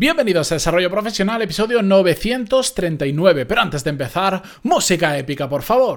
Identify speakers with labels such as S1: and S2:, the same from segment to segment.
S1: Bienvenidos a Desarrollo Profesional, episodio 939. Pero antes de empezar, música épica, por favor.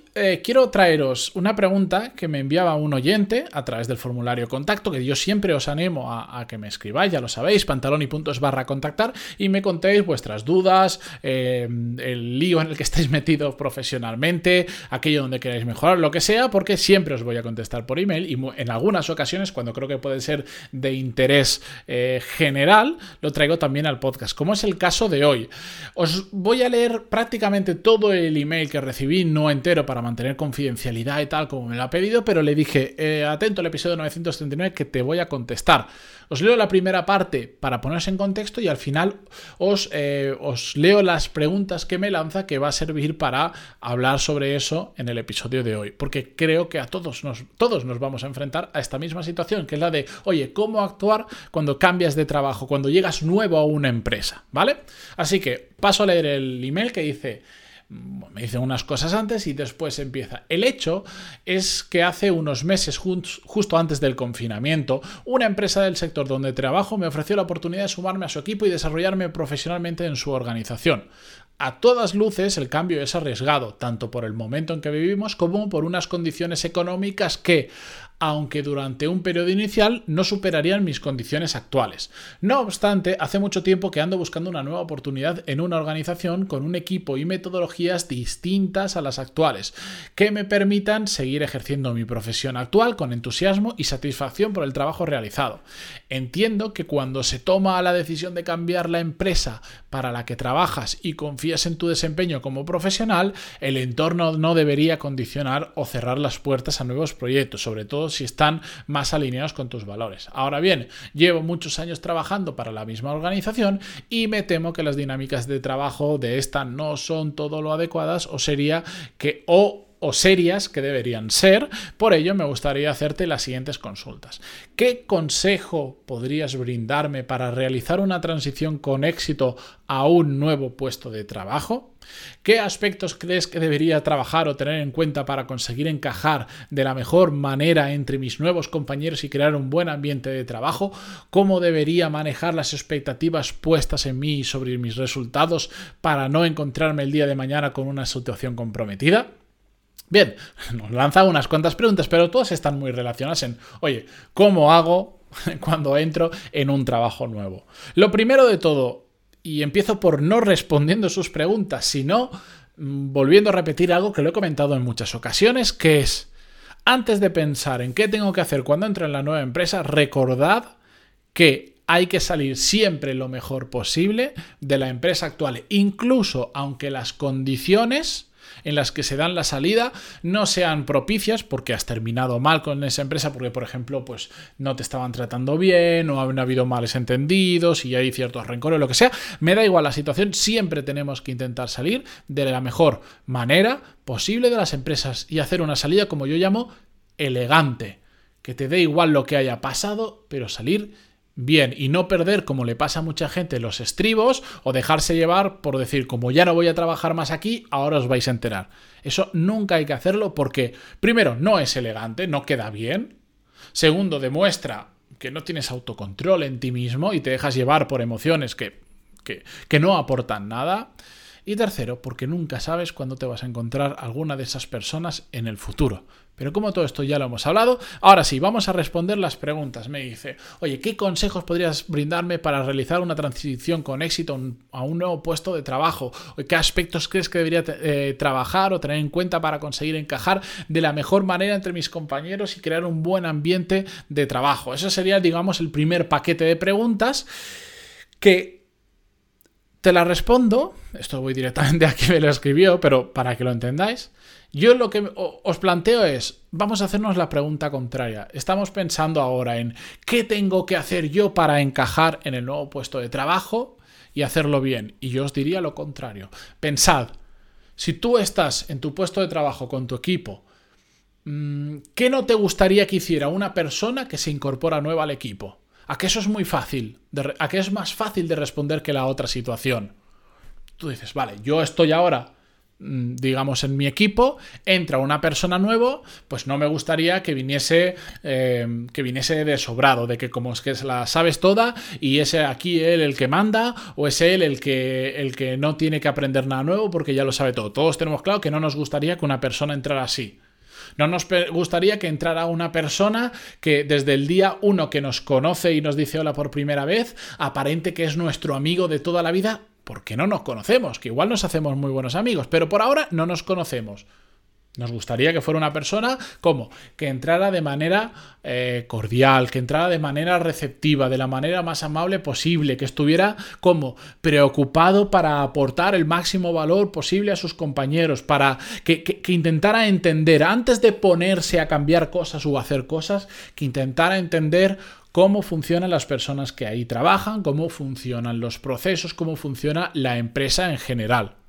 S1: eh, quiero traeros una pregunta que me enviaba un oyente a través del formulario contacto, que yo siempre os animo a, que me escribáis, ya lo sabéis, pantaloni.es barra contactar y me contéis vuestras dudas, eh, el lío en el que estáis metidos profesionalmente, aquello donde queráis mejorar, lo que sea, porque siempre os voy a contestar por email y en algunas ocasiones, cuando creo que puede ser de interés eh, general, lo traigo también al podcast, como es el caso de hoy. Os voy a leer prácticamente todo el email que recibí, no entero para mantener confidencialidad y tal, como me lo ha pedido, pero le dije, eh, atento al episodio 939 que te voy a contestar. Os leo la primera parte para ponerse en contexto y al final os, eh, os leo las preguntas que me lanza que va a servir para hablar sobre eso en el episodio de hoy. Porque creo que a todos nos, todos nos vamos a enfrentar a esta misma situación, que es la de, oye, ¿cómo actuar cuando cambias de trabajo, cuando llegas nuevo a una empresa? ¿Vale? Así que paso a leer el email que dice me dice unas cosas antes y después empieza. El hecho es que hace unos meses, justo antes del confinamiento, una empresa del sector donde trabajo me ofreció la oportunidad de sumarme a su equipo y desarrollarme profesionalmente en su organización. A todas luces el cambio es arriesgado, tanto por el momento en que vivimos como por unas condiciones económicas que, aunque durante un periodo inicial no superarían mis condiciones actuales. No obstante, hace mucho tiempo que ando buscando una nueva oportunidad en una organización con un equipo y metodologías distintas a las actuales, que me permitan seguir ejerciendo mi profesión actual con entusiasmo y satisfacción por el trabajo realizado. Entiendo que cuando se toma la decisión de cambiar la empresa para la que trabajas y confías en tu desempeño como profesional, el entorno no debería condicionar o cerrar las puertas a nuevos proyectos, sobre todo si están más alineados con tus valores. Ahora bien, llevo muchos años trabajando para la misma organización y me temo que las dinámicas de trabajo de esta no son todo lo adecuadas o sería que o o serias que deberían ser. Por ello, me gustaría hacerte las siguientes consultas. ¿Qué consejo podrías brindarme para realizar una transición con éxito a un nuevo puesto de trabajo? ¿Qué aspectos crees que debería trabajar o tener en cuenta para conseguir encajar de la mejor manera entre mis nuevos compañeros y crear un buen ambiente de trabajo? ¿Cómo debería manejar las expectativas puestas en mí sobre mis resultados para no encontrarme el día de mañana con una situación comprometida? Bien, nos lanza unas cuantas preguntas, pero todas están muy relacionadas en, oye, ¿cómo hago cuando entro en un trabajo nuevo? Lo primero de todo, y empiezo por no respondiendo sus preguntas, sino mm, volviendo a repetir algo que lo he comentado en muchas ocasiones, que es, antes de pensar en qué tengo que hacer cuando entro en la nueva empresa, recordad que hay que salir siempre lo mejor posible de la empresa actual, incluso aunque las condiciones en las que se dan la salida no sean propicias porque has terminado mal con esa empresa, porque por ejemplo, pues no te estaban tratando bien o han habido males entendidos y hay ciertos rencores, lo que sea. Me da igual la situación, siempre tenemos que intentar salir de la mejor manera posible de las empresas y hacer una salida como yo llamo elegante, que te dé igual lo que haya pasado, pero salir bien y no perder, como le pasa a mucha gente, los estribos o dejarse llevar por decir, como ya no voy a trabajar más aquí, ahora os vais a enterar. Eso nunca hay que hacerlo porque, primero, no es elegante, no queda bien. Segundo, demuestra que no tienes autocontrol en ti mismo y te dejas llevar por emociones que, que, que no aportan nada. Y tercero, porque nunca sabes cuándo te vas a encontrar alguna de esas personas en el futuro. Pero como todo esto ya lo hemos hablado, ahora sí, vamos a responder las preguntas. Me dice, oye, ¿qué consejos podrías brindarme para realizar una transición con éxito a un nuevo puesto de trabajo? ¿Qué aspectos crees que debería eh, trabajar o tener en cuenta para conseguir encajar de la mejor manera entre mis compañeros y crear un buen ambiente de trabajo? Eso sería, digamos, el primer paquete de preguntas que te la respondo, esto voy directamente a quien me lo escribió, pero para que lo entendáis, yo lo que os planteo es, vamos a hacernos la pregunta contraria. Estamos pensando ahora en qué tengo que hacer yo para encajar en el nuevo puesto de trabajo y hacerlo bien. Y yo os diría lo contrario. Pensad, Si tú estás en tu puesto de trabajo con tu equipo, mm, ¿qué no te gustaría que hiciera una persona que se incorpora nueva al equipo? ¿A qué eso es muy fácil? ¿A qué es más fácil de responder que la otra situación? Tú dices, vale, yo estoy ahora Mm, digamos, en mi equipo, entra una persona nuevo, pues no me gustaría que viniese, eh, que viniese de sobrado, de que como es que la sabes toda y es aquí él el que manda o es él el que, el que no tiene que aprender nada nuevo porque ya lo sabe todo. Todos tenemos claro que no nos gustaría que una persona entrara así. No nos gustaría que entrara una persona que desde el día uno que nos conoce y nos dice hola por primera vez, aparente que es nuestro amigo de toda la vida, porque no nos conocemos, que igual nos hacemos muy buenos amigos, pero por ahora no nos conocemos. Nos gustaría que fuera una persona como que entrara de manera eh, cordial, que entrara de manera receptiva, de la manera más amable posible, que estuviera como preocupado para aportar el máximo valor posible a sus compañeros, para que, intentara entender, antes de ponerse a cambiar cosas o hacer cosas, que intentara entender cómo funcionan las personas que ahí trabajan, cómo funcionan los procesos, cómo funciona la empresa en general.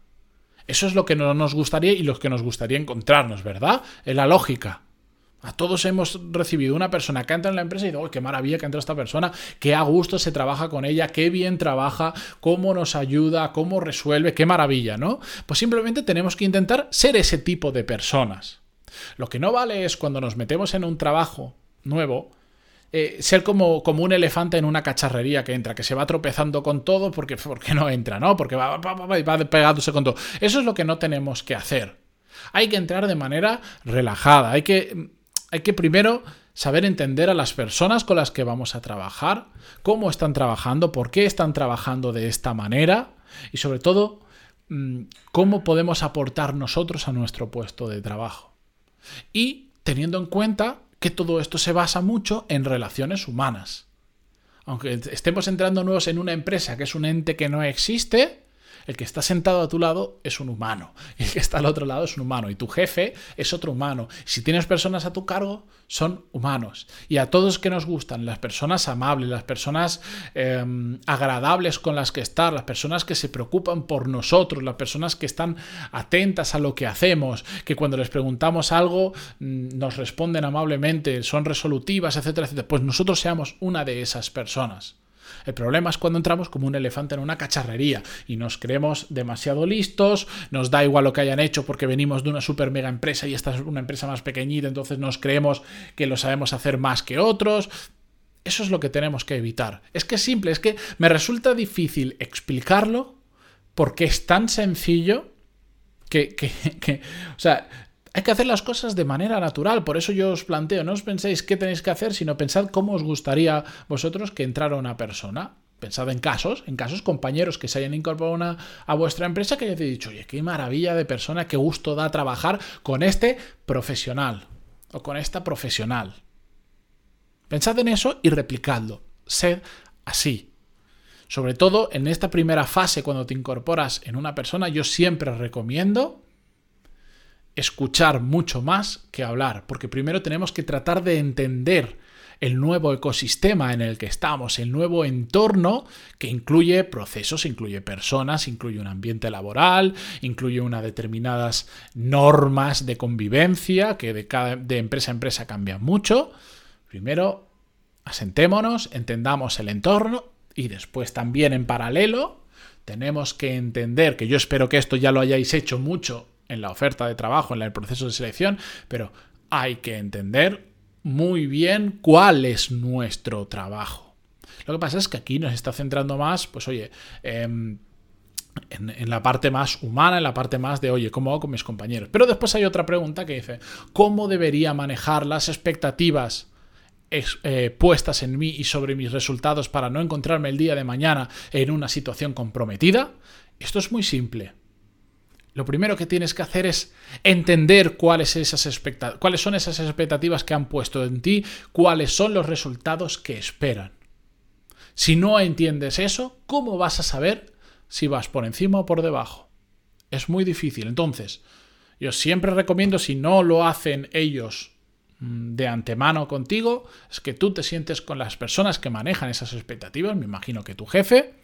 S1: Eso es lo que no nos gustaría y lo que nos gustaría encontrarnos, ¿verdad? Es la lógica. A todos hemos recibido una persona que entra en la empresa y dice, ¡oh, qué maravilla que entra esta persona! ¡Qué a gusto se trabaja con ella! ¡Qué bien trabaja! ¡Cómo nos ayuda! ¡Cómo resuelve! ¡Qué maravilla! ¿no? Pues simplemente tenemos que intentar ser ese tipo de personas. Lo que no vale es cuando nos metemos en un trabajo nuevo, eh, ser como, como, un elefante en una cacharrería que entra, que se va tropezando con todo porque, porque no entra, ¿no? Porque va, va, va, pegándose con todo. Eso es lo que no tenemos que hacer. Hay que entrar de manera relajada. Hay que, hay que primero saber entender a las personas con las que vamos a trabajar, cómo están trabajando, por qué están trabajando de esta manera y sobre todo mm, cómo podemos aportar nosotros a nuestro puesto de trabajo. Y teniendo en cuenta que todo esto se basa mucho en relaciones humanas. Aunque estemos entrando nuevos en una empresa que es un ente que no existe, el que está sentado a tu lado es un humano. El que está al otro lado es un humano. Y tu jefe es otro humano. Si tienes personas a tu cargo, son humanos. Y a todos que nos gustan, las personas amables, las personas em, agradables con las que estar, las personas que se preocupan por nosotros, las personas que están atentas a lo que hacemos, que cuando les preguntamos algo mm, nos responden amablemente, son resolutivas, etcétera, etcétera. Pues nosotros seamos una de esas personas. El problema es cuando entramos como un elefante en una cacharrería y nos creemos demasiado listos, nos da igual lo que hayan hecho porque venimos de una super mega empresa y esta es una empresa más pequeñita, entonces nos creemos que lo sabemos hacer más que otros. Eso es lo que tenemos que evitar. Es que es simple, es que me resulta difícil explicarlo porque es tan sencillo que, que, que o sea, hay que hacer las cosas de manera natural, por eso yo os planteo, no os penséis qué tenéis que hacer, sino pensad cómo os gustaría vosotros que entrara una persona. Pensad en casos, en casos compañeros que se hayan incorporado a vuestra empresa que hayáis dicho, oye, qué maravilla de persona, qué gusto da trabajar con este profesional o con esta profesional. Pensad en eso y replicadlo. Sed así. Sobre todo en esta primera fase, cuando te incorporas en una persona, yo siempre recomiendo escuchar mucho más que hablar, porque primero tenemos que tratar de entender el nuevo ecosistema en el que estamos, el nuevo entorno que incluye procesos, incluye personas, incluye un ambiente laboral, incluye unas determinadas normas de convivencia que de, de empresa a empresa cambian mucho. Primero, asentémonos, entendamos el entorno y después también en paralelo tenemos que entender, que yo espero que esto ya lo hayáis hecho mucho en la oferta de trabajo, en el proceso de selección, pero hay que entender muy bien cuál es nuestro trabajo. Lo que pasa es que aquí nos está centrando más, pues oye, em, en, la parte más humana, en la parte más de, oye, ¿cómo hago con mis compañeros? Pero después hay otra pregunta que dice, ¿cómo debería manejar las expectativas eh, puestas en mí y sobre mis resultados para no encontrarme el día de mañana en una situación comprometida? Esto es muy simple. Lo primero que tienes que hacer es entender cuáles, esas cuáles son esas expectativas que han puesto en ti, cuáles son los resultados que esperan. Si no entiendes eso, ¿cómo vas a saber si vas por encima o por debajo? Es muy difícil. Entonces, yo siempre recomiendo, si no lo hacen ellos mm, de antemano contigo, es que tú te sientes con las personas que manejan esas expectativas, me imagino que tu jefe,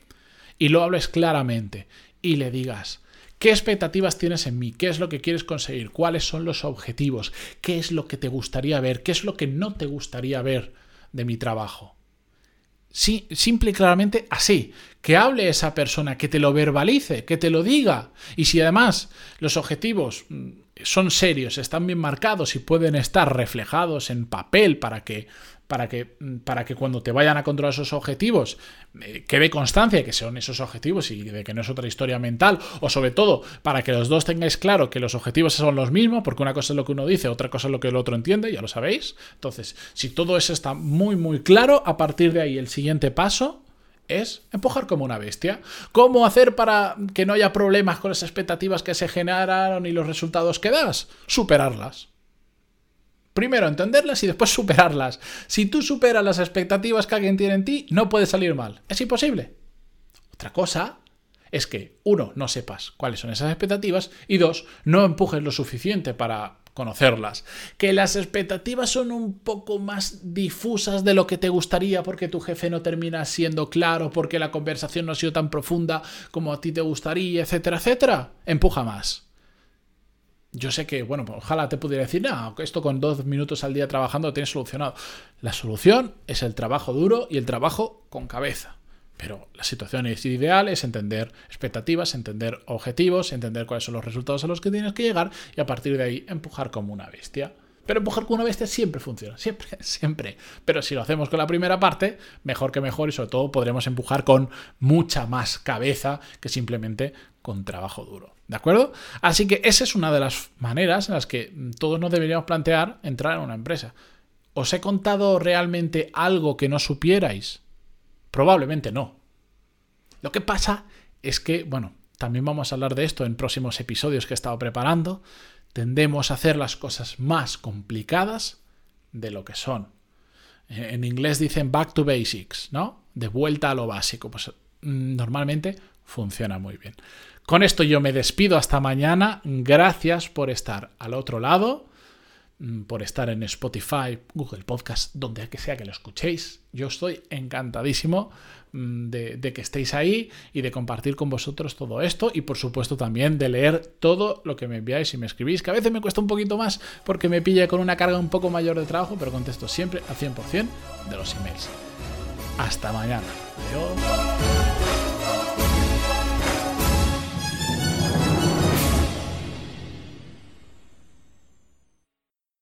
S1: y lo hables claramente y le digas, ¿Qué expectativas tienes en mí? ¿Qué es lo que quieres conseguir? ¿Cuáles son los objetivos? ¿Qué es lo que te gustaría ver? ¿Qué es lo que no te gustaría ver de mi trabajo? Sí, simple y claramente así. Que hable esa persona, que te lo verbalice, que te lo diga. Y si además los objetivos mm, son serios, están bien marcados y pueden estar reflejados en papel para que para que, para que cuando te vayan a controlar esos objetivos eh, quede constancia de que son esos objetivos y de que no es otra historia mental, o sobre todo para que los dos tengáis claro que los objetivos son los mismos, porque una cosa es lo que uno dice, otra cosa es lo que el otro entiende, ya lo sabéis. Entonces, si todo eso está muy, muy claro, a partir de ahí el siguiente paso es empujar como una bestia. ¿Cómo hacer para que no haya problemas con las expectativas que se generaron y los resultados que das? Superarlas. Primero entenderlas y después superarlas. Si tú superas las expectativas que alguien tiene en ti, no puede salir mal. Es imposible. Otra cosa es que, uno, no sepas cuáles son esas expectativas y dos, no empujes lo suficiente para conocerlas. Que las expectativas son un poco más difusas de lo que te gustaría porque tu jefe no termina siendo claro, porque la conversación no ha sido tan profunda como a ti te gustaría, etcétera, etcétera. Empuja más yo sé que, bueno, pues ojalá te pudiera decir, no, esto con dos minutos al día trabajando lo tienes solucionado. La solución es el trabajo duro y el trabajo con cabeza. Pero la situación es ideal, es entender expectativas, entender objetivos, entender cuáles son los resultados a los que tienes que llegar y a partir de ahí empujar como una bestia. Pero empujar como una bestia siempre funciona, siempre, siempre. Pero si lo hacemos con la primera parte, mejor que mejor y sobre todo podremos empujar con mucha más cabeza que simplemente con trabajo duro. ¿De acuerdo? Así que esa es una de las maneras en las que todos nos deberíamos plantear entrar en una empresa. ¿Os he contado realmente algo que no supierais? Probablemente no. Lo que pasa es que, bueno, también vamos a hablar de esto en próximos episodios que he estado preparando. Tendemos a hacer las cosas más complicadas de lo que son. En inglés dicen back to basics, ¿no? De vuelta a lo básico. Pues mm, normalmente funciona muy bien. Con esto yo me despido hasta mañana. Gracias por estar al otro lado, mm, por estar en Spotify, Google Podcast, donde sea que lo escuchéis. Yo estoy encantadísimo mm, de, que estéis ahí y de compartir con vosotros todo esto y por supuesto también de leer todo lo que me enviáis y me escribís, que a veces me cuesta un poquito más porque me pilla con una carga un poco mayor de trabajo, pero contesto siempre al 100% de los emails. Hasta mañana. Adiós.